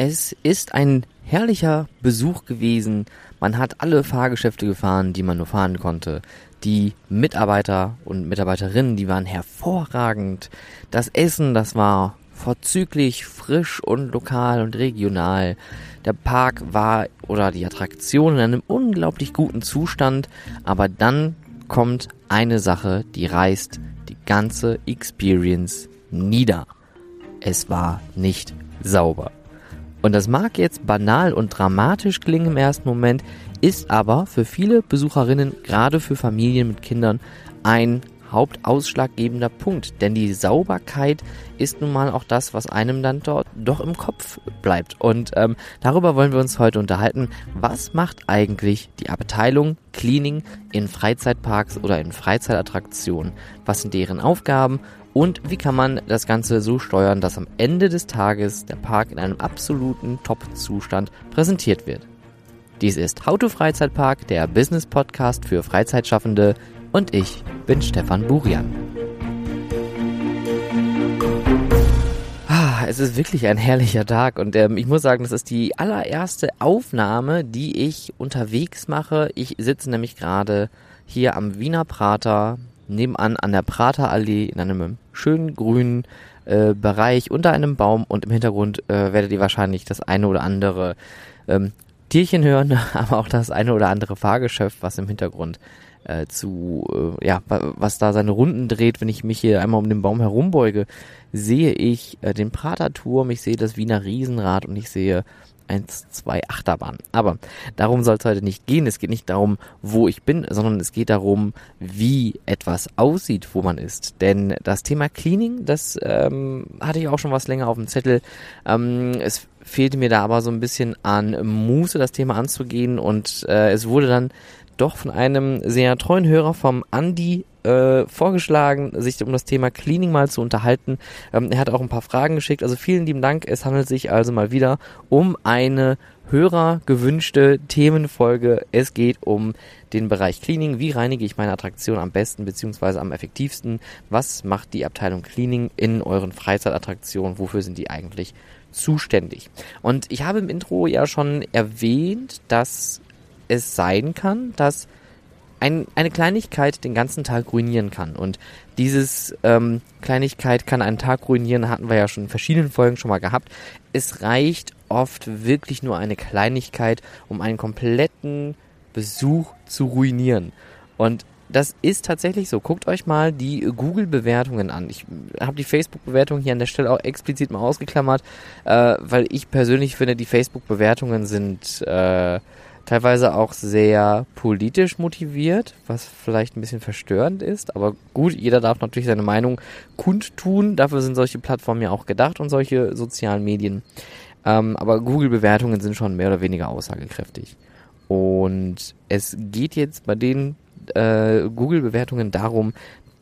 Es ist ein herrlicher Besuch gewesen. Man hat alle Fahrgeschäfte gefahren, die man nur fahren konnte. Die Mitarbeiter und Mitarbeiterinnen, die waren hervorragend. Das Essen, das war vorzüglich frisch und lokal und regional. Der Park war oder die Attraktion in einem unglaublich guten Zustand, aber dann kommt eine Sache, die reißt die ganze Experience nieder. Es war nicht sauber. Und das mag jetzt banal und dramatisch klingen im ersten Moment, ist aber für viele Besucherinnen, gerade für Familien mit Kindern, ein hauptausschlaggebender Punkt. Denn die Sauberkeit ist nun mal auch das, was einem dann dort doch im Kopf bleibt. Und ähm, darüber wollen wir uns heute unterhalten. Was macht eigentlich die Abteilung Cleaning in Freizeitparks oder in Freizeitattraktionen? Was sind deren Aufgaben? Und wie kann man das Ganze so steuern, dass am Ende des Tages der Park in einem absoluten Top-Zustand präsentiert wird? Dies ist How to Freizeitpark, der Business Podcast für Freizeitschaffende und ich bin Stefan Burian. Es ist wirklich ein herrlicher Tag und ähm, ich muss sagen, das ist die allererste Aufnahme, die ich unterwegs mache. Ich sitze nämlich gerade hier am Wiener Prater, nebenan an der Praterallee in einem schönen grünen äh, Bereich unter einem Baum und im Hintergrund äh, werdet ihr wahrscheinlich das eine oder andere ähm, Tierchen hören, aber auch das eine oder andere Fahrgeschäft, was im Hintergrund äh, zu, äh, ja, was da seine Runden dreht, wenn ich mich hier einmal um den Baum herumbeuge, sehe ich äh, den Praterturm, ich sehe das Wiener Riesenrad und ich sehe eins, zwei Achterbahnen. Aber darum soll es heute nicht gehen. Es geht nicht darum, wo ich bin, sondern es geht darum, wie etwas aussieht, wo man ist. Denn das Thema Cleaning, das ähm, hatte ich auch schon was länger auf dem Zettel. Ähm, es fehlte mir da aber so ein bisschen an Muße, das Thema anzugehen und äh, es wurde dann doch von einem sehr treuen Hörer vom Andy äh, vorgeschlagen, sich um das Thema Cleaning mal zu unterhalten. Ähm, er hat auch ein paar Fragen geschickt. Also vielen lieben Dank. Es handelt sich also mal wieder um eine Hörer gewünschte Themenfolge. Es geht um den Bereich Cleaning. Wie reinige ich meine Attraktion am besten bzw. am effektivsten? Was macht die Abteilung Cleaning in euren Freizeitattraktionen? Wofür sind die eigentlich zuständig? Und ich habe im Intro ja schon erwähnt, dass es sein kann, dass ein, eine Kleinigkeit den ganzen Tag ruinieren kann. Und dieses ähm, Kleinigkeit kann einen Tag ruinieren, hatten wir ja schon in verschiedenen Folgen schon mal gehabt. Es reicht oft wirklich nur eine Kleinigkeit, um einen kompletten Besuch zu ruinieren. Und das ist tatsächlich so. Guckt euch mal die Google-Bewertungen an. Ich habe die Facebook-Bewertungen hier an der Stelle auch explizit mal ausgeklammert, äh, weil ich persönlich finde, die Facebook-Bewertungen sind äh, teilweise auch sehr politisch motiviert, was vielleicht ein bisschen verstörend ist. Aber gut, jeder darf natürlich seine Meinung kundtun. Dafür sind solche Plattformen ja auch gedacht und solche sozialen Medien. Ähm, aber Google-Bewertungen sind schon mehr oder weniger aussagekräftig. Und es geht jetzt bei den äh, Google-Bewertungen darum,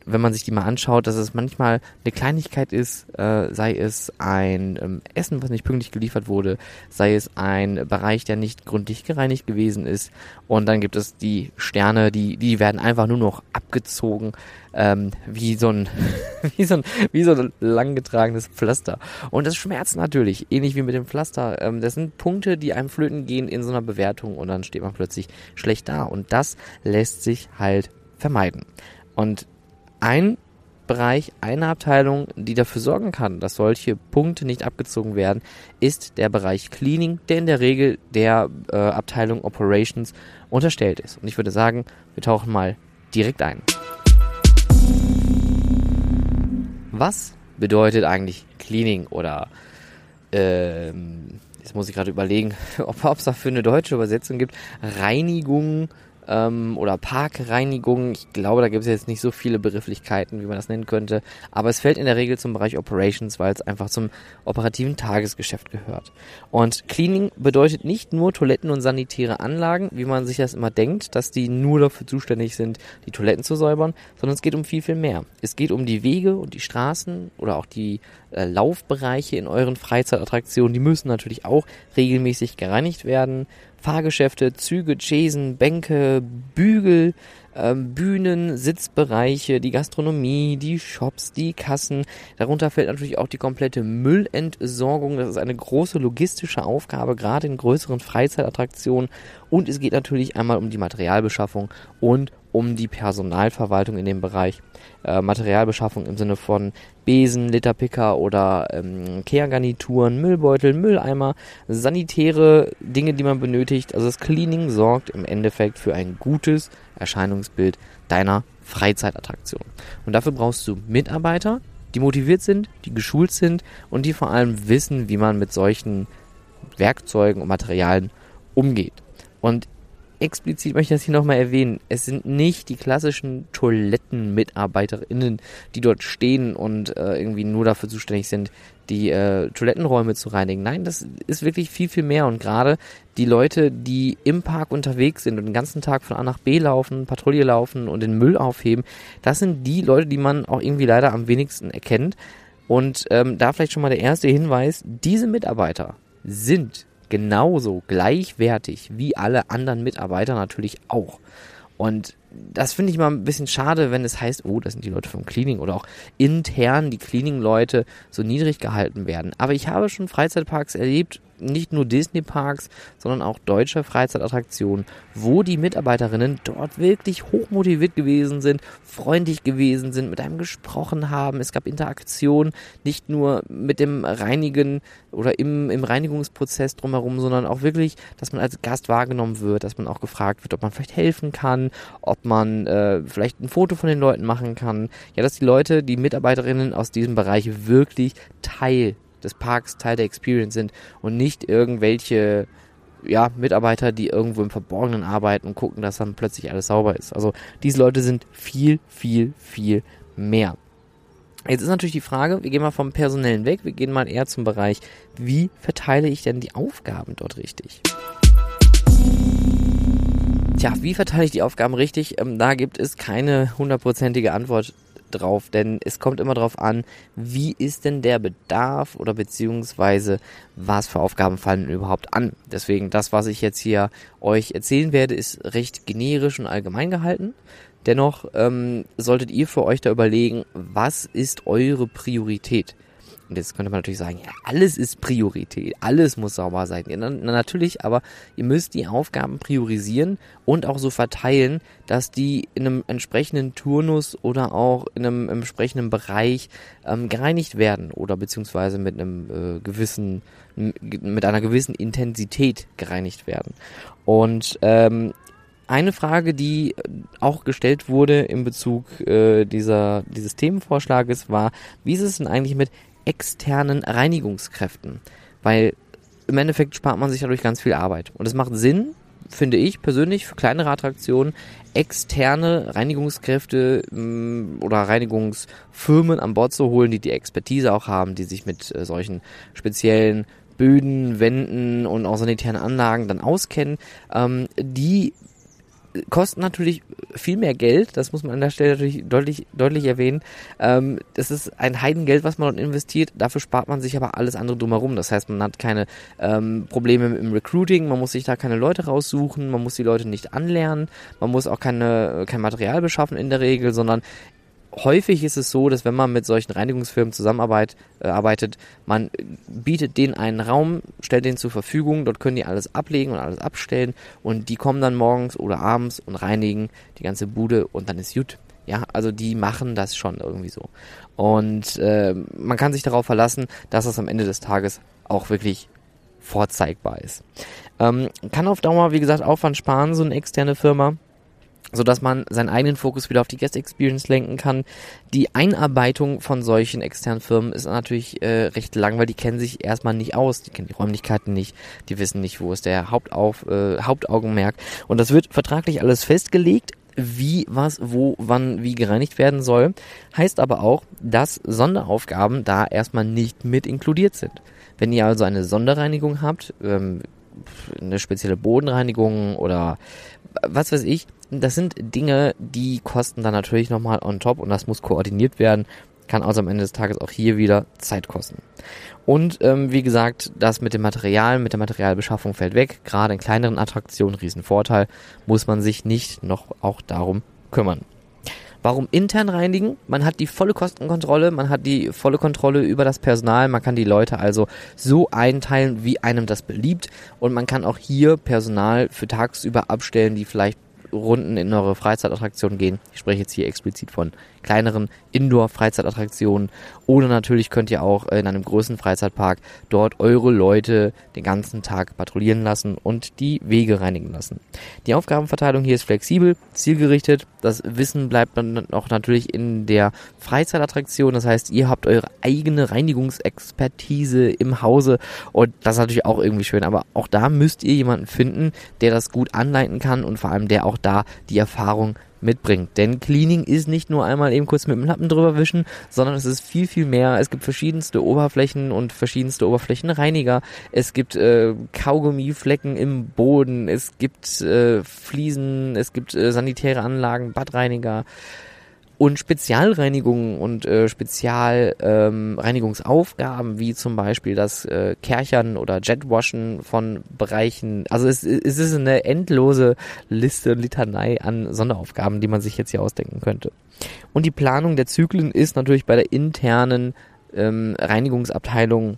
wenn man sich die mal anschaut, dass es manchmal eine Kleinigkeit ist, äh, sei es ein ähm, Essen, was nicht pünktlich geliefert wurde, sei es ein Bereich, der nicht gründlich gereinigt gewesen ist. Und dann gibt es die Sterne, die, die werden einfach nur noch abgezogen, ähm, wie so ein, wie so ein, wie so ein langgetragenes Pflaster. Und das schmerzt natürlich, ähnlich wie mit dem Pflaster. Ähm, das sind Punkte, die einem flöten gehen in so einer Bewertung und dann steht man plötzlich schlecht da. Und das lässt sich halt vermeiden. Und ein Bereich, eine Abteilung, die dafür sorgen kann, dass solche Punkte nicht abgezogen werden, ist der Bereich Cleaning, der in der Regel der äh, Abteilung Operations unterstellt ist. Und ich würde sagen, wir tauchen mal direkt ein. Was bedeutet eigentlich Cleaning oder ähm, jetzt muss ich gerade überlegen, ob es dafür eine deutsche Übersetzung gibt. Reinigung, ähm, oder Parkreinigung. Ich glaube, da gibt es jetzt nicht so viele Begrifflichkeiten, wie man das nennen könnte. Aber es fällt in der Regel zum Bereich Operations, weil es einfach zum operativen Tagesgeschäft gehört. Und Cleaning bedeutet nicht nur Toiletten und sanitäre Anlagen, wie man sich das immer denkt, dass die nur dafür zuständig sind, die Toiletten zu säubern, sondern es geht um viel, viel mehr. Es geht um die Wege und die Straßen oder auch die äh, Laufbereiche in euren Freizeitattraktionen. Die müssen natürlich auch regelmäßig gereinigt werden. Fahrgeschäfte, Züge, Chasen, Bänke, Bügel, ähm, Bühnen, Sitzbereiche, die Gastronomie, die Shops, die Kassen. Darunter fällt natürlich auch die komplette Müllentsorgung. Das ist eine große logistische Aufgabe, gerade in größeren Freizeitattraktionen. Und es geht natürlich einmal um die Materialbeschaffung und um die Personalverwaltung in dem Bereich. Äh, Materialbeschaffung im Sinne von Besen, Literpicker oder ähm, Kehrgarnituren, Müllbeutel, Mülleimer, sanitäre Dinge, die man benötigt. Also das Cleaning sorgt im Endeffekt für ein gutes Erscheinungsbild deiner Freizeitattraktion. Und dafür brauchst du Mitarbeiter, die motiviert sind, die geschult sind und die vor allem wissen, wie man mit solchen Werkzeugen und Materialien umgeht. Und explizit möchte ich das hier nochmal erwähnen. Es sind nicht die klassischen Toilettenmitarbeiterinnen, die dort stehen und äh, irgendwie nur dafür zuständig sind, die äh, Toilettenräume zu reinigen. Nein, das ist wirklich viel, viel mehr. Und gerade die Leute, die im Park unterwegs sind und den ganzen Tag von A nach B laufen, Patrouille laufen und den Müll aufheben, das sind die Leute, die man auch irgendwie leider am wenigsten erkennt. Und ähm, da vielleicht schon mal der erste Hinweis, diese Mitarbeiter sind genauso gleichwertig wie alle anderen Mitarbeiter natürlich auch. Und das finde ich mal ein bisschen schade, wenn es heißt, oh, das sind die Leute vom Cleaning oder auch intern die Cleaning-Leute so niedrig gehalten werden. Aber ich habe schon Freizeitparks erlebt, nicht nur Disney-Parks, sondern auch deutsche Freizeitattraktionen, wo die Mitarbeiterinnen dort wirklich hochmotiviert gewesen sind, freundlich gewesen sind, mit einem gesprochen haben. Es gab Interaktion, nicht nur mit dem Reinigen oder im, im Reinigungsprozess drumherum, sondern auch wirklich, dass man als Gast wahrgenommen wird, dass man auch gefragt wird, ob man vielleicht helfen kann, ob man äh, vielleicht ein Foto von den Leuten machen kann. Ja, dass die Leute, die Mitarbeiterinnen aus diesem Bereich wirklich Teil des Parks Teil der Experience sind und nicht irgendwelche ja, Mitarbeiter, die irgendwo im Verborgenen arbeiten und gucken, dass dann plötzlich alles sauber ist. Also diese Leute sind viel, viel, viel mehr. Jetzt ist natürlich die Frage, wir gehen mal vom Personellen weg, wir gehen mal eher zum Bereich, wie verteile ich denn die Aufgaben dort richtig? Tja, wie verteile ich die Aufgaben richtig? Ähm, da gibt es keine hundertprozentige Antwort drauf, denn es kommt immer darauf an, wie ist denn der Bedarf oder beziehungsweise was für Aufgaben fallen überhaupt an. Deswegen das, was ich jetzt hier euch erzählen werde, ist recht generisch und allgemein gehalten. Dennoch ähm, solltet ihr für euch da überlegen, was ist eure Priorität? Und jetzt könnte man natürlich sagen, ja, alles ist Priorität, alles muss sauber sein. Ja, na, natürlich, aber ihr müsst die Aufgaben priorisieren und auch so verteilen, dass die in einem entsprechenden Turnus oder auch in einem entsprechenden Bereich ähm, gereinigt werden oder beziehungsweise mit einem äh, gewissen, mit einer gewissen Intensität gereinigt werden. Und ähm, eine Frage, die auch gestellt wurde in Bezug äh, dieser, dieses Themenvorschlages war, wie ist es denn eigentlich mit externen Reinigungskräften. Weil im Endeffekt spart man sich dadurch ganz viel Arbeit. Und es macht Sinn, finde ich persönlich, für kleinere Attraktionen externe Reinigungskräfte mm, oder Reinigungsfirmen an Bord zu holen, die die Expertise auch haben, die sich mit äh, solchen speziellen Böden, Wänden und auch sanitären Anlagen dann auskennen, ähm, die kosten natürlich viel mehr Geld, das muss man an der Stelle natürlich deutlich, deutlich erwähnen. Ähm, das ist ein Heidengeld, was man dort investiert, dafür spart man sich aber alles andere drumherum. Das heißt, man hat keine ähm, Probleme im Recruiting, man muss sich da keine Leute raussuchen, man muss die Leute nicht anlernen, man muss auch keine, kein Material beschaffen in der Regel, sondern häufig ist es so, dass wenn man mit solchen Reinigungsfirmen zusammenarbeitet, äh, man bietet denen einen Raum, stellt den zur Verfügung, dort können die alles ablegen und alles abstellen und die kommen dann morgens oder abends und reinigen die ganze Bude und dann ist gut. Ja, also die machen das schon irgendwie so. Und äh, man kann sich darauf verlassen, dass das am Ende des Tages auch wirklich vorzeigbar ist. Ähm, kann auf Dauer, wie gesagt, Aufwand sparen, so eine externe Firma so dass man seinen eigenen Fokus wieder auf die Guest Experience lenken kann. Die Einarbeitung von solchen externen Firmen ist natürlich äh, recht lang, weil die kennen sich erstmal nicht aus, die kennen die Räumlichkeiten nicht, die wissen nicht, wo ist der Hauptauf, äh, Hauptaugenmerk und das wird vertraglich alles festgelegt, wie, was, wo, wann, wie gereinigt werden soll. Heißt aber auch, dass Sonderaufgaben da erstmal nicht mit inkludiert sind. Wenn ihr also eine Sonderreinigung habt, ähm, eine spezielle Bodenreinigung oder was weiß ich, das sind Dinge, die kosten dann natürlich nochmal on top und das muss koordiniert werden. Kann also am Ende des Tages auch hier wieder Zeit kosten. Und ähm, wie gesagt, das mit dem Material, mit der Materialbeschaffung fällt weg. Gerade in kleineren Attraktionen, Riesenvorteil, muss man sich nicht noch auch darum kümmern. Warum intern reinigen? Man hat die volle Kostenkontrolle, man hat die volle Kontrolle über das Personal, man kann die Leute also so einteilen, wie einem das beliebt und man kann auch hier Personal für tagsüber abstellen, die vielleicht Runden in eure Freizeitattraktionen gehen. Ich spreche jetzt hier explizit von kleineren Indoor-Freizeitattraktionen. Oder natürlich könnt ihr auch in einem größeren Freizeitpark dort eure Leute den ganzen Tag patrouillieren lassen und die Wege reinigen lassen. Die Aufgabenverteilung hier ist flexibel, zielgerichtet. Das Wissen bleibt dann auch natürlich in der Freizeitattraktion. Das heißt, ihr habt eure eigene Reinigungsexpertise im Hause und das ist natürlich auch irgendwie schön. Aber auch da müsst ihr jemanden finden, der das gut anleiten kann und vor allem der auch da die Erfahrung mitbringt. Denn Cleaning ist nicht nur einmal eben kurz mit dem Lappen drüber wischen, sondern es ist viel, viel mehr. Es gibt verschiedenste Oberflächen und verschiedenste Oberflächenreiniger. Es gibt äh, Kaugummiflecken im Boden. Es gibt äh, Fliesen. Es gibt äh, sanitäre Anlagen, Badreiniger und Spezialreinigungen und äh, Spezialreinigungsaufgaben, ähm, wie zum Beispiel das äh, Kerchern oder Jetwaschen von Bereichen. Also es, es ist eine endlose Liste, Litanei an Sonderaufgaben, die man sich jetzt hier ausdenken könnte. Und die Planung der Zyklen ist natürlich bei der internen ähm, Reinigungsabteilung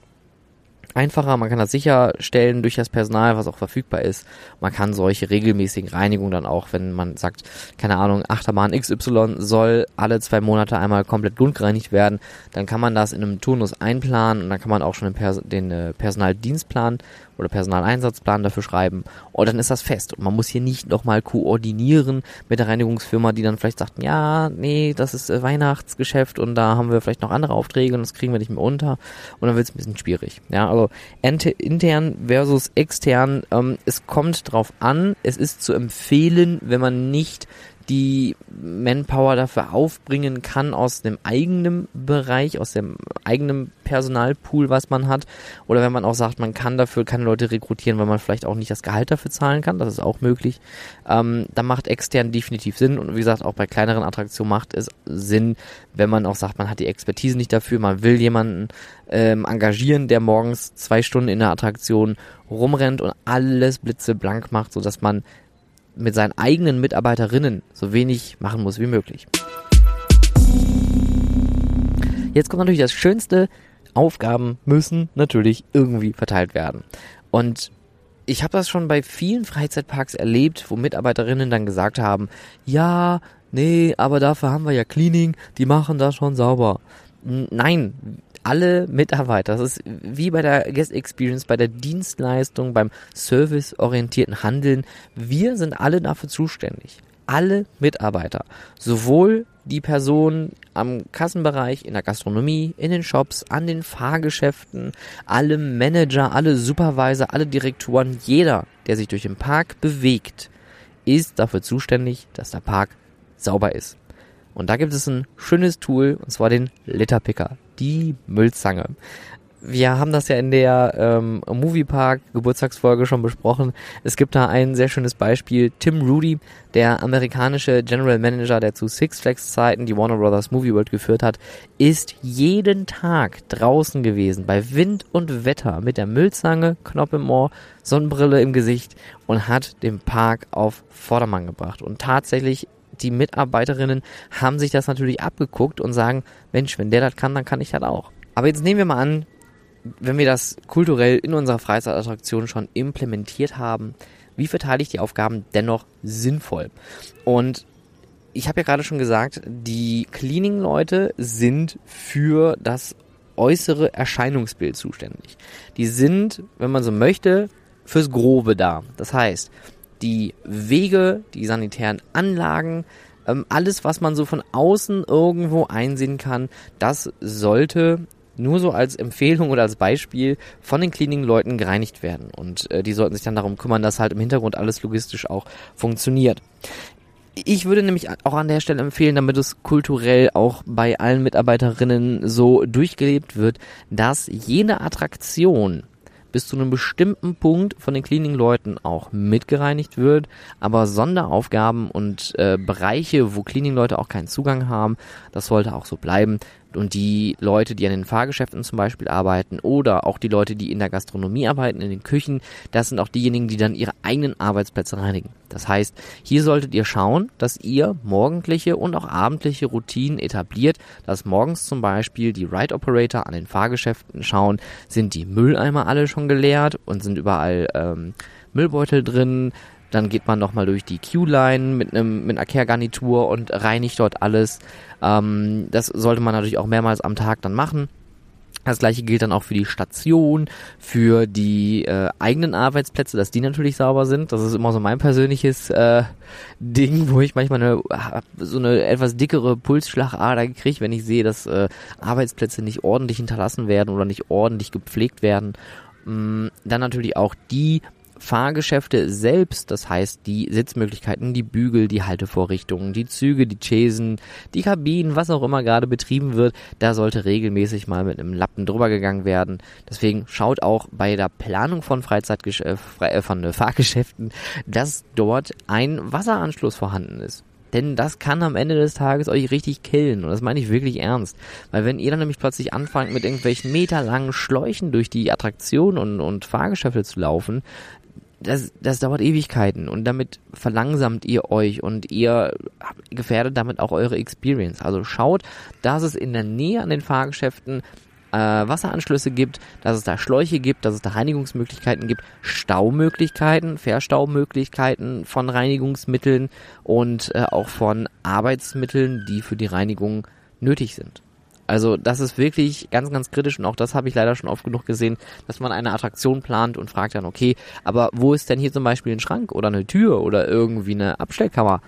einfacher, man kann das sicherstellen durch das Personal, was auch verfügbar ist. Man kann solche regelmäßigen Reinigungen dann auch, wenn man sagt, keine Ahnung, Achterbahn XY soll alle zwei Monate einmal komplett grundgereinigt werden, dann kann man das in einem Turnus einplanen und dann kann man auch schon den, Pers den äh, Personaldienstplan oder Personaleinsatzplan dafür schreiben und dann ist das fest. Und man muss hier nicht nochmal koordinieren mit der Reinigungsfirma, die dann vielleicht sagt, ja, nee, das ist äh, Weihnachtsgeschäft und da haben wir vielleicht noch andere Aufträge und das kriegen wir nicht mehr unter und dann wird es ein bisschen schwierig. Ja, also intern versus extern, ähm, es kommt drauf an, es ist zu empfehlen, wenn man nicht die Manpower dafür aufbringen kann aus dem eigenen Bereich, aus dem eigenen Personalpool, was man hat. Oder wenn man auch sagt, man kann dafür keine Leute rekrutieren, weil man vielleicht auch nicht das Gehalt dafür zahlen kann, das ist auch möglich. Ähm, da macht extern definitiv Sinn. Und wie gesagt, auch bei kleineren Attraktionen macht es Sinn, wenn man auch sagt, man hat die Expertise nicht dafür, man will jemanden ähm, engagieren, der morgens zwei Stunden in der Attraktion rumrennt und alles blitzeblank macht, sodass man mit seinen eigenen Mitarbeiterinnen so wenig machen muss wie möglich. Jetzt kommt natürlich das Schönste. Aufgaben müssen natürlich irgendwie verteilt werden. Und ich habe das schon bei vielen Freizeitparks erlebt, wo Mitarbeiterinnen dann gesagt haben, ja, nee, aber dafür haben wir ja Cleaning, die machen das schon sauber. Nein, alle Mitarbeiter, das ist wie bei der Guest Experience, bei der Dienstleistung, beim serviceorientierten Handeln, wir sind alle dafür zuständig. Alle Mitarbeiter, sowohl die Personen am Kassenbereich, in der Gastronomie, in den Shops, an den Fahrgeschäften, alle Manager, alle Supervisor, alle Direktoren, jeder, der sich durch den Park bewegt, ist dafür zuständig, dass der Park sauber ist. Und da gibt es ein schönes Tool, und zwar den Litterpicker die Müllzange. Wir haben das ja in der ähm, Moviepark Geburtstagsfolge schon besprochen. Es gibt da ein sehr schönes Beispiel. Tim Rudy, der amerikanische General Manager, der zu Six Flags Zeiten die Warner Brothers Movie World geführt hat, ist jeden Tag draußen gewesen, bei Wind und Wetter, mit der Müllzange, Knopf im Ohr, Sonnenbrille im Gesicht und hat den Park auf Vordermann gebracht. Und tatsächlich die Mitarbeiterinnen haben sich das natürlich abgeguckt und sagen, Mensch, wenn der das kann, dann kann ich das auch. Aber jetzt nehmen wir mal an, wenn wir das kulturell in unserer Freizeitattraktion schon implementiert haben, wie verteile ich die Aufgaben dennoch sinnvoll? Und ich habe ja gerade schon gesagt, die Cleaning-Leute sind für das äußere Erscheinungsbild zuständig. Die sind, wenn man so möchte, fürs Grobe da. Das heißt, die Wege, die sanitären Anlagen, ähm, alles, was man so von außen irgendwo einsehen kann, das sollte nur so als Empfehlung oder als Beispiel von den Cleaning-Leuten gereinigt werden. Und äh, die sollten sich dann darum kümmern, dass halt im Hintergrund alles logistisch auch funktioniert. Ich würde nämlich auch an der Stelle empfehlen, damit es kulturell auch bei allen Mitarbeiterinnen so durchgelebt wird, dass jede Attraktion bis zu einem bestimmten Punkt von den Cleaning-Leuten auch mitgereinigt wird, aber Sonderaufgaben und äh, Bereiche, wo Cleaning-Leute auch keinen Zugang haben, das sollte auch so bleiben. Und die Leute, die an den Fahrgeschäften zum Beispiel arbeiten oder auch die Leute, die in der Gastronomie arbeiten, in den Küchen, das sind auch diejenigen, die dann ihre eigenen Arbeitsplätze reinigen. Das heißt, hier solltet ihr schauen, dass ihr morgendliche und auch abendliche Routinen etabliert, dass morgens zum Beispiel die Ride Operator an den Fahrgeschäften schauen, sind die Mülleimer alle schon geleert und sind überall ähm, Müllbeutel drin, dann geht man nochmal durch die Q-Line mit einem mit einer Care-Garnitur und reinigt dort alles. Ähm, das sollte man natürlich auch mehrmals am Tag dann machen. Das gleiche gilt dann auch für die Station, für die äh, eigenen Arbeitsplätze, dass die natürlich sauber sind. Das ist immer so mein persönliches äh, Ding, wo ich manchmal eine, so eine etwas dickere Pulsschlagader kriege, wenn ich sehe, dass äh, Arbeitsplätze nicht ordentlich hinterlassen werden oder nicht ordentlich gepflegt werden. Mm, dann natürlich auch die Fahrgeschäfte selbst, das heißt die Sitzmöglichkeiten, die Bügel, die Haltevorrichtungen, die Züge, die Chaisen, die Kabinen, was auch immer gerade betrieben wird, da sollte regelmäßig mal mit einem Lappen drüber gegangen werden. Deswegen schaut auch bei der Planung von Freizeitgesch äh, äh von äh, Fahrgeschäften, dass dort ein Wasseranschluss vorhanden ist. Denn das kann am Ende des Tages euch richtig killen. Und das meine ich wirklich ernst. Weil wenn ihr dann nämlich plötzlich anfangt, mit irgendwelchen meterlangen Schläuchen durch die Attraktionen und, und Fahrgeschäfte zu laufen, das, das dauert Ewigkeiten und damit verlangsamt ihr euch und ihr gefährdet damit auch eure Experience. Also schaut, dass es in der Nähe an den Fahrgeschäften äh, Wasseranschlüsse gibt, dass es da Schläuche gibt, dass es da Reinigungsmöglichkeiten gibt, Staumöglichkeiten, Verstaumöglichkeiten von Reinigungsmitteln und äh, auch von Arbeitsmitteln, die für die Reinigung nötig sind. Also das ist wirklich ganz, ganz kritisch und auch das habe ich leider schon oft genug gesehen, dass man eine Attraktion plant und fragt dann, okay, aber wo ist denn hier zum Beispiel ein Schrank oder eine Tür oder irgendwie eine Abstellkammer?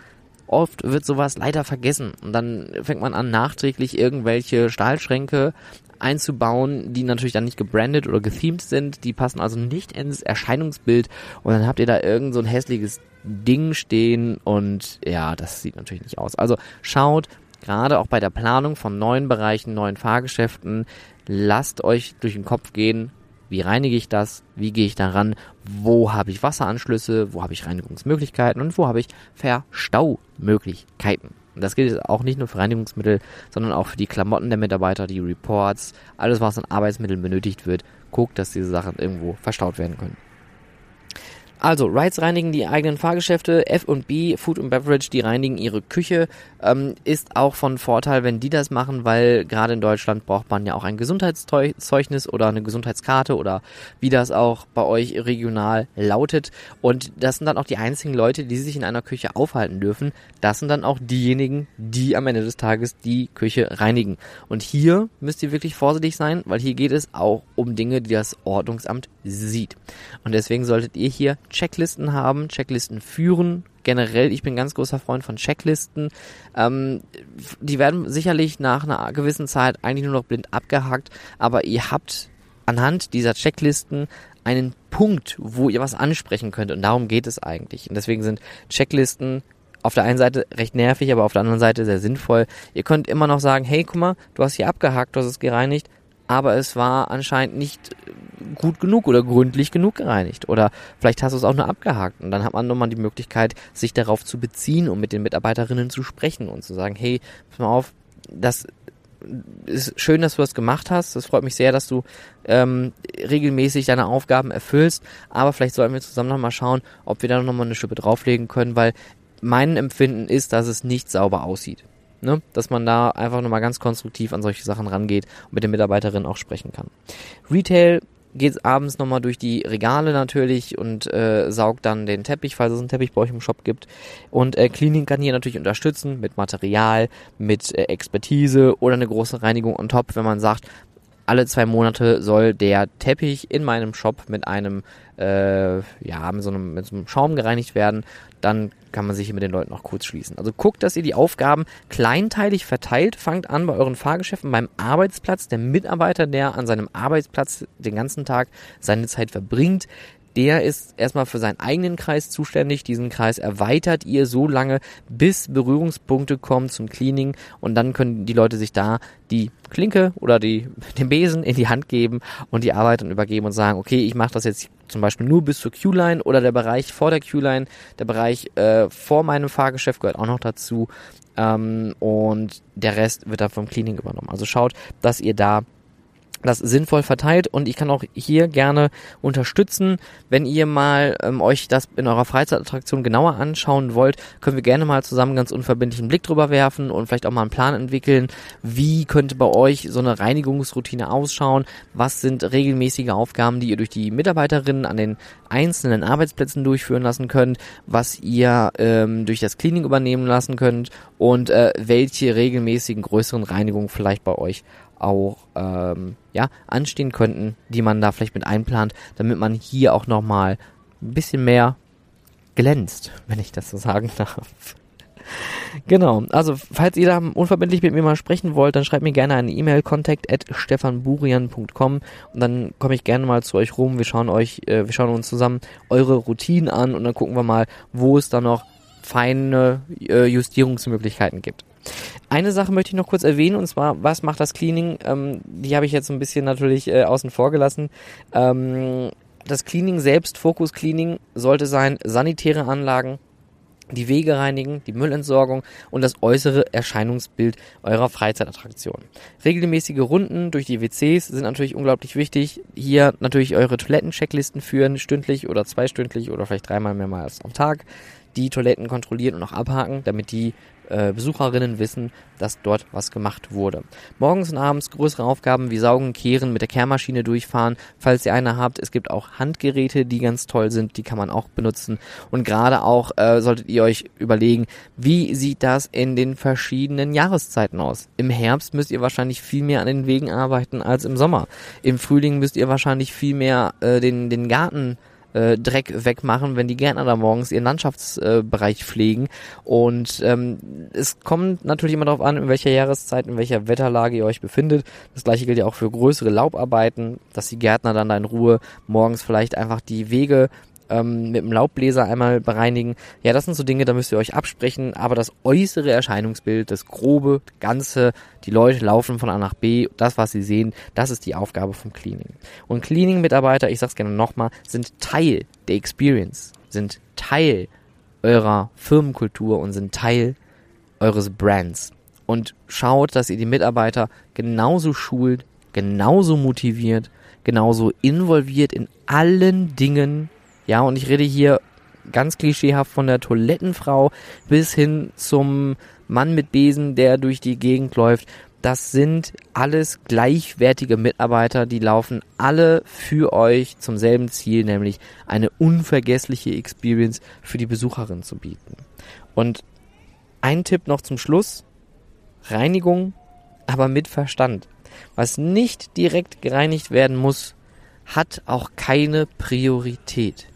Oft wird sowas leider vergessen und dann fängt man an, nachträglich irgendwelche Stahlschränke einzubauen, die natürlich dann nicht gebrandet oder gethemed sind, die passen also nicht ins Erscheinungsbild und dann habt ihr da irgend so ein hässliches Ding stehen und ja, das sieht natürlich nicht aus. Also schaut, gerade auch bei der Planung von neuen Bereichen, neuen Fahrgeschäften, lasst euch durch den Kopf gehen, wie reinige ich das, wie gehe ich daran, wo habe ich Wasseranschlüsse, wo habe ich Reinigungsmöglichkeiten und wo habe ich Verstaumöglichkeiten. Und das gilt auch nicht nur für Reinigungsmittel, sondern auch für die Klamotten der Mitarbeiter, die Reports, alles was an Arbeitsmitteln benötigt wird. Guckt, dass diese Sachen irgendwo verstaut werden können. Also, Rides reinigen die eigenen Fahrgeschäfte, F&B, Food and Beverage, die reinigen ihre Küche, ähm, ist auch von Vorteil, wenn die das machen, weil gerade in Deutschland braucht man ja auch ein Gesundheitszeugnis oder eine Gesundheitskarte oder wie das auch bei euch regional lautet. Und das sind dann auch die einzigen Leute, die sich in einer Küche aufhalten dürfen. Das sind dann auch diejenigen, die am Ende des Tages die Küche reinigen. Und hier müsst ihr wirklich vorsichtig sein, weil hier geht es auch um Dinge, die das Ordnungsamt sieht. Und deswegen solltet ihr hier Checklisten haben, Checklisten führen. Generell, ich bin ganz großer Freund von Checklisten. Ähm, die werden sicherlich nach einer gewissen Zeit eigentlich nur noch blind abgehakt, aber ihr habt anhand dieser Checklisten einen Punkt, wo ihr was ansprechen könnt. Und darum geht es eigentlich. Und deswegen sind Checklisten auf der einen Seite recht nervig, aber auf der anderen Seite sehr sinnvoll. Ihr könnt immer noch sagen, hey, guck mal, du hast hier abgehakt, du hast es gereinigt, aber es war anscheinend nicht gut genug oder gründlich genug gereinigt. Oder vielleicht hast du es auch nur abgehakt. Und dann hat man nochmal die Möglichkeit, sich darauf zu beziehen und mit den Mitarbeiterinnen zu sprechen und zu sagen, hey, pass mal auf, das ist schön, dass du das gemacht hast. Es freut mich sehr, dass du ähm, regelmäßig deine Aufgaben erfüllst. Aber vielleicht sollten wir zusammen nochmal schauen, ob wir da nochmal eine Schippe drauflegen können, weil mein Empfinden ist, dass es nicht sauber aussieht ne? dass man da einfach nochmal ganz konstruktiv an solche Sachen rangeht und mit den Mitarbeiterinnen auch sprechen kann. Retail geht abends nochmal durch die Regale natürlich und äh, saugt dann den Teppich, falls es einen Teppich bei euch im Shop gibt. Und äh, Cleaning kann hier natürlich unterstützen mit Material, mit äh, Expertise oder eine große Reinigung on top, wenn man sagt, alle zwei Monate soll der Teppich in meinem Shop mit einem, äh, ja, mit so, einem, mit so einem Schaum gereinigt werden. Dann kann man sich hier mit den Leuten auch kurz schließen. Also guckt, dass ihr die Aufgaben kleinteilig verteilt. Fangt an bei euren Fahrgeschäften beim Arbeitsplatz. Der Mitarbeiter, der an seinem Arbeitsplatz den ganzen Tag seine Zeit verbringt, der ist erstmal für seinen eigenen Kreis zuständig. Diesen Kreis erweitert ihr so lange, bis Berührungspunkte kommen zum Cleaning und dann können die Leute sich da die Klinke oder die, den Besen in die Hand geben und die Arbeit dann übergeben und sagen, okay, ich mache das jetzt zum Beispiel nur bis zur Q-Line oder der Bereich vor der Q-Line, der Bereich äh, vor meinem Fahrgeschäft gehört auch noch dazu. Ähm, und der Rest wird dann vom Cleaning übernommen. Also schaut, dass ihr da das sinnvoll verteilt und ich kann auch hier gerne unterstützen. Wenn ihr mal ähm, euch das in eurer Freizeitattraktion genauer anschauen wollt, können wir gerne mal zusammen ganz unverbindlichen Blick drüber werfen und vielleicht auch mal einen Plan entwickeln. Wie könnte bei euch so eine Reinigungsroutine ausschauen? Was sind regelmäßige Aufgaben, die ihr durch die Mitarbeiterinnen an den einzelnen Arbeitsplätzen durchführen lassen könnt? Was ihr ähm, durch das Cleaning übernehmen lassen könnt? Und äh, welche regelmäßigen größeren Reinigungen vielleicht bei euch auch ähm, ja, anstehen könnten, die man da vielleicht mit einplant, damit man hier auch nochmal ein bisschen mehr glänzt, wenn ich das so sagen darf. Genau, also falls ihr da unverbindlich mit mir mal sprechen wollt, dann schreibt mir gerne eine E-Mail kontakt at stefanburian.com und dann komme ich gerne mal zu euch rum. Wir schauen euch, äh, wir schauen uns zusammen eure Routinen an und dann gucken wir mal, wo es da noch feine äh, Justierungsmöglichkeiten gibt. Eine Sache möchte ich noch kurz erwähnen, und zwar, was macht das Cleaning? Ähm, die habe ich jetzt so ein bisschen natürlich äh, außen vor gelassen. Ähm, das Cleaning selbst, Fokus Cleaning, sollte sein sanitäre Anlagen, die Wege reinigen, die Müllentsorgung und das äußere Erscheinungsbild eurer Freizeitattraktion. Regelmäßige Runden durch die WCs sind natürlich unglaublich wichtig. Hier natürlich eure Toilettenchecklisten führen, stündlich oder zweistündlich oder vielleicht dreimal mehrmals am Tag. Die Toiletten kontrollieren und auch abhaken, damit die äh, Besucherinnen wissen, dass dort was gemacht wurde. Morgens und abends größere Aufgaben wie Saugen, Kehren, mit der Kehrmaschine durchfahren, falls ihr eine habt. Es gibt auch Handgeräte, die ganz toll sind, die kann man auch benutzen. Und gerade auch äh, solltet ihr euch überlegen, wie sieht das in den verschiedenen Jahreszeiten aus? Im Herbst müsst ihr wahrscheinlich viel mehr an den Wegen arbeiten als im Sommer. Im Frühling müsst ihr wahrscheinlich viel mehr äh, den, den Garten äh, Dreck wegmachen, wenn die Gärtner da morgens ihren Landschaftsbereich äh, pflegen. Und ähm, es kommt natürlich immer darauf an, in welcher Jahreszeit, in welcher Wetterlage ihr euch befindet. Das gleiche gilt ja auch für größere Laubarbeiten, dass die Gärtner dann da in Ruhe morgens vielleicht einfach die Wege ähm, mit dem Laubbläser einmal bereinigen. Ja, das sind so Dinge, da müsst ihr euch absprechen, aber das äußere Erscheinungsbild, das grobe, ganze, die Leute laufen von A nach B, das, was sie sehen, das ist die Aufgabe vom Cleaning. Und Cleaning-Mitarbeiter, ich sag's gerne nochmal, sind Teil der Experience, sind Teil eurer Firmenkultur und sind Teil eures Brands. Und schaut, dass ihr die Mitarbeiter genauso schult, genauso motiviert, genauso involviert in allen Dingen, ja, und ich rede hier ganz klischeehaft von der Toilettenfrau bis hin zum Mann mit Besen, der durch die Gegend läuft. Das sind alles gleichwertige Mitarbeiter, die laufen alle für euch zum selben Ziel, nämlich eine unvergessliche Experience für die Besucherin zu bieten. Und ein Tipp noch zum Schluss. Reinigung, aber mit Verstand. Was nicht direkt gereinigt werden muss, hat auch keine Priorität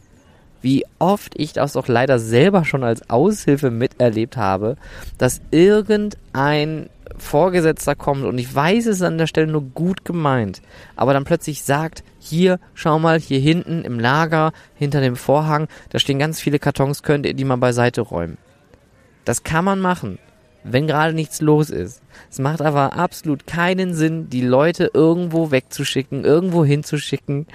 wie oft ich das auch leider selber schon als Aushilfe miterlebt habe, dass irgendein Vorgesetzter kommt und ich weiß es an der Stelle nur gut gemeint, aber dann plötzlich sagt, hier, schau mal, hier hinten im Lager, hinter dem Vorhang, da stehen ganz viele Kartons, könnt ihr die mal beiseite räumen. Das kann man machen, wenn gerade nichts los ist. Es macht aber absolut keinen Sinn, die Leute irgendwo wegzuschicken, irgendwo hinzuschicken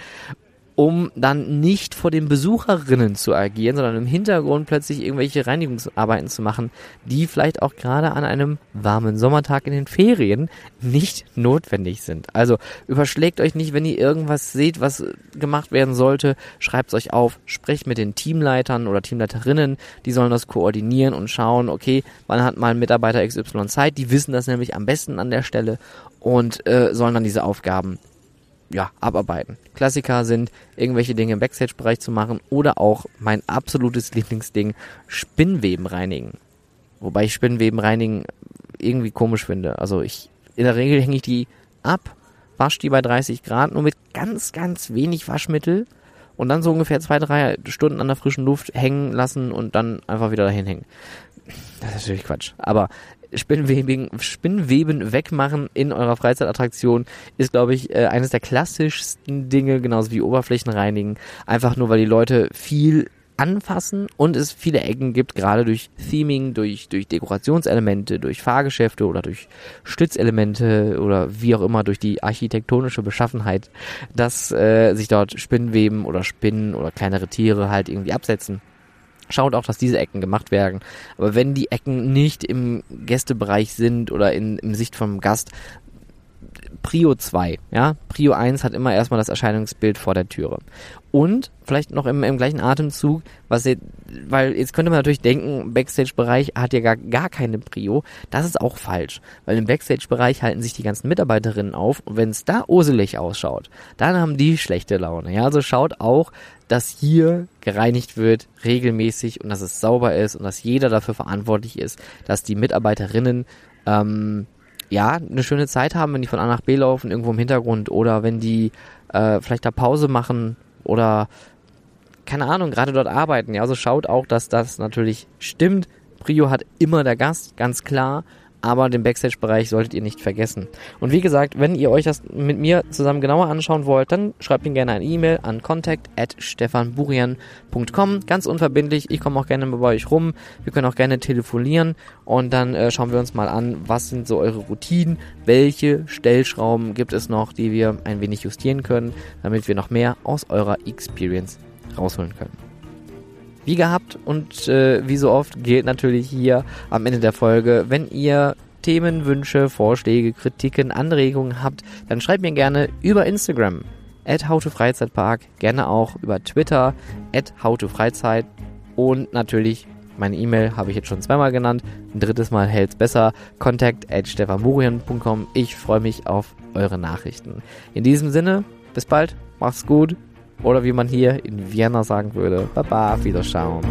um dann nicht vor den Besucherinnen zu agieren, sondern im Hintergrund plötzlich irgendwelche Reinigungsarbeiten zu machen, die vielleicht auch gerade an einem warmen Sommertag in den Ferien nicht notwendig sind. Also überschlägt euch nicht, wenn ihr irgendwas seht, was gemacht werden sollte, schreibt es euch auf, sprecht mit den Teamleitern oder Teamleiterinnen, die sollen das koordinieren und schauen, okay, wann hat mal Mitarbeiter XY Zeit, die wissen das nämlich am besten an der Stelle und äh, sollen dann diese Aufgaben ja, abarbeiten. Klassiker sind, irgendwelche Dinge im Backstage-Bereich zu machen oder auch mein absolutes Lieblingsding, Spinnweben reinigen. Wobei ich Spinnweben reinigen irgendwie komisch finde. Also ich, in der Regel hänge ich die ab, wasche die bei 30 Grad nur mit ganz, ganz wenig Waschmittel und dann so ungefähr zwei, drei Stunden an der frischen Luft hängen lassen und dann einfach wieder dahin hängen. Das ist natürlich Quatsch. Aber Spinnweben, Spinnweben wegmachen in eurer Freizeitattraktion ist, glaube ich, äh, eines der klassischsten Dinge, genauso wie Oberflächen reinigen. Einfach nur, weil die Leute viel anfassen und es viele Ecken gibt, gerade durch Theming, durch, durch Dekorationselemente, durch Fahrgeschäfte oder durch Stützelemente oder wie auch immer durch die architektonische Beschaffenheit, dass äh, sich dort Spinnweben oder Spinnen oder kleinere Tiere halt irgendwie absetzen. Schaut auch, dass diese Ecken gemacht werden. Aber wenn die Ecken nicht im Gästebereich sind oder in, im Sicht vom Gast, Prio 2, ja. Prio 1 hat immer erstmal das Erscheinungsbild vor der Türe. Und vielleicht noch im, im gleichen Atemzug, was jetzt, weil jetzt könnte man natürlich denken, Backstage-Bereich hat ja gar, gar keine Prio. Das ist auch falsch, weil im Backstage-Bereich halten sich die ganzen Mitarbeiterinnen auf und wenn es da oselig ausschaut, dann haben die schlechte Laune. Ja, also schaut auch, dass hier gereinigt wird regelmäßig und dass es sauber ist und dass jeder dafür verantwortlich ist, dass die Mitarbeiterinnen ähm, ja, eine schöne Zeit haben, wenn die von A nach B laufen, irgendwo im Hintergrund oder wenn die äh, vielleicht da Pause machen oder keine Ahnung, gerade dort arbeiten. Ja, also schaut auch, dass das natürlich stimmt. Prio hat immer der Gast, ganz klar aber den Backstage-Bereich solltet ihr nicht vergessen. Und wie gesagt, wenn ihr euch das mit mir zusammen genauer anschauen wollt, dann schreibt mir gerne eine E-Mail an contact@stefanburian.com, ganz unverbindlich. Ich komme auch gerne bei euch rum. Wir können auch gerne telefonieren und dann äh, schauen wir uns mal an, was sind so eure Routinen, welche Stellschrauben gibt es noch, die wir ein wenig justieren können, damit wir noch mehr aus eurer Experience rausholen können. Wie gehabt und äh, wie so oft gilt natürlich hier am Ende der Folge, wenn ihr Themen, Wünsche, Vorschläge, Kritiken, Anregungen habt, dann schreibt mir gerne über Instagram at howtofreizeitpark, gerne auch über Twitter at howtofreizeit und natürlich meine E-Mail habe ich jetzt schon zweimal genannt. Ein drittes Mal hält's besser. Contact at stefanmurian.com. Ich freue mich auf eure Nachrichten. In diesem Sinne, bis bald, macht's gut oder wie man hier in Vienna sagen würde, Baba, Wiederschauen.